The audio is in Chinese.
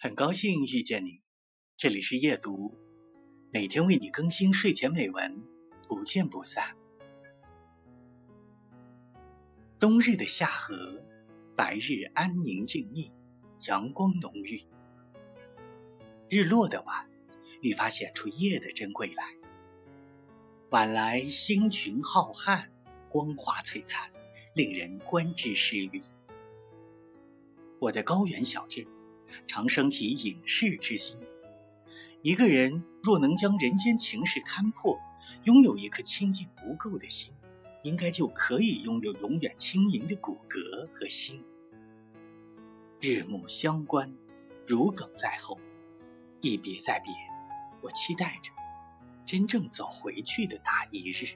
很高兴遇见你，这里是夜读，每天为你更新睡前美文，不见不散。冬日的夏河，白日安宁静谧，阳光浓郁。日落的晚，愈发显出夜的珍贵来。晚来星群浩瀚，光华璀璨，令人观之失语。我在高原小镇。常生起隐士之心。一个人若能将人间情事看破，拥有一颗清净无垢的心，应该就可以拥有永远轻盈的骨骼和心。日暮乡关，如鲠在后，一别再别，我期待着真正走回去的那一日。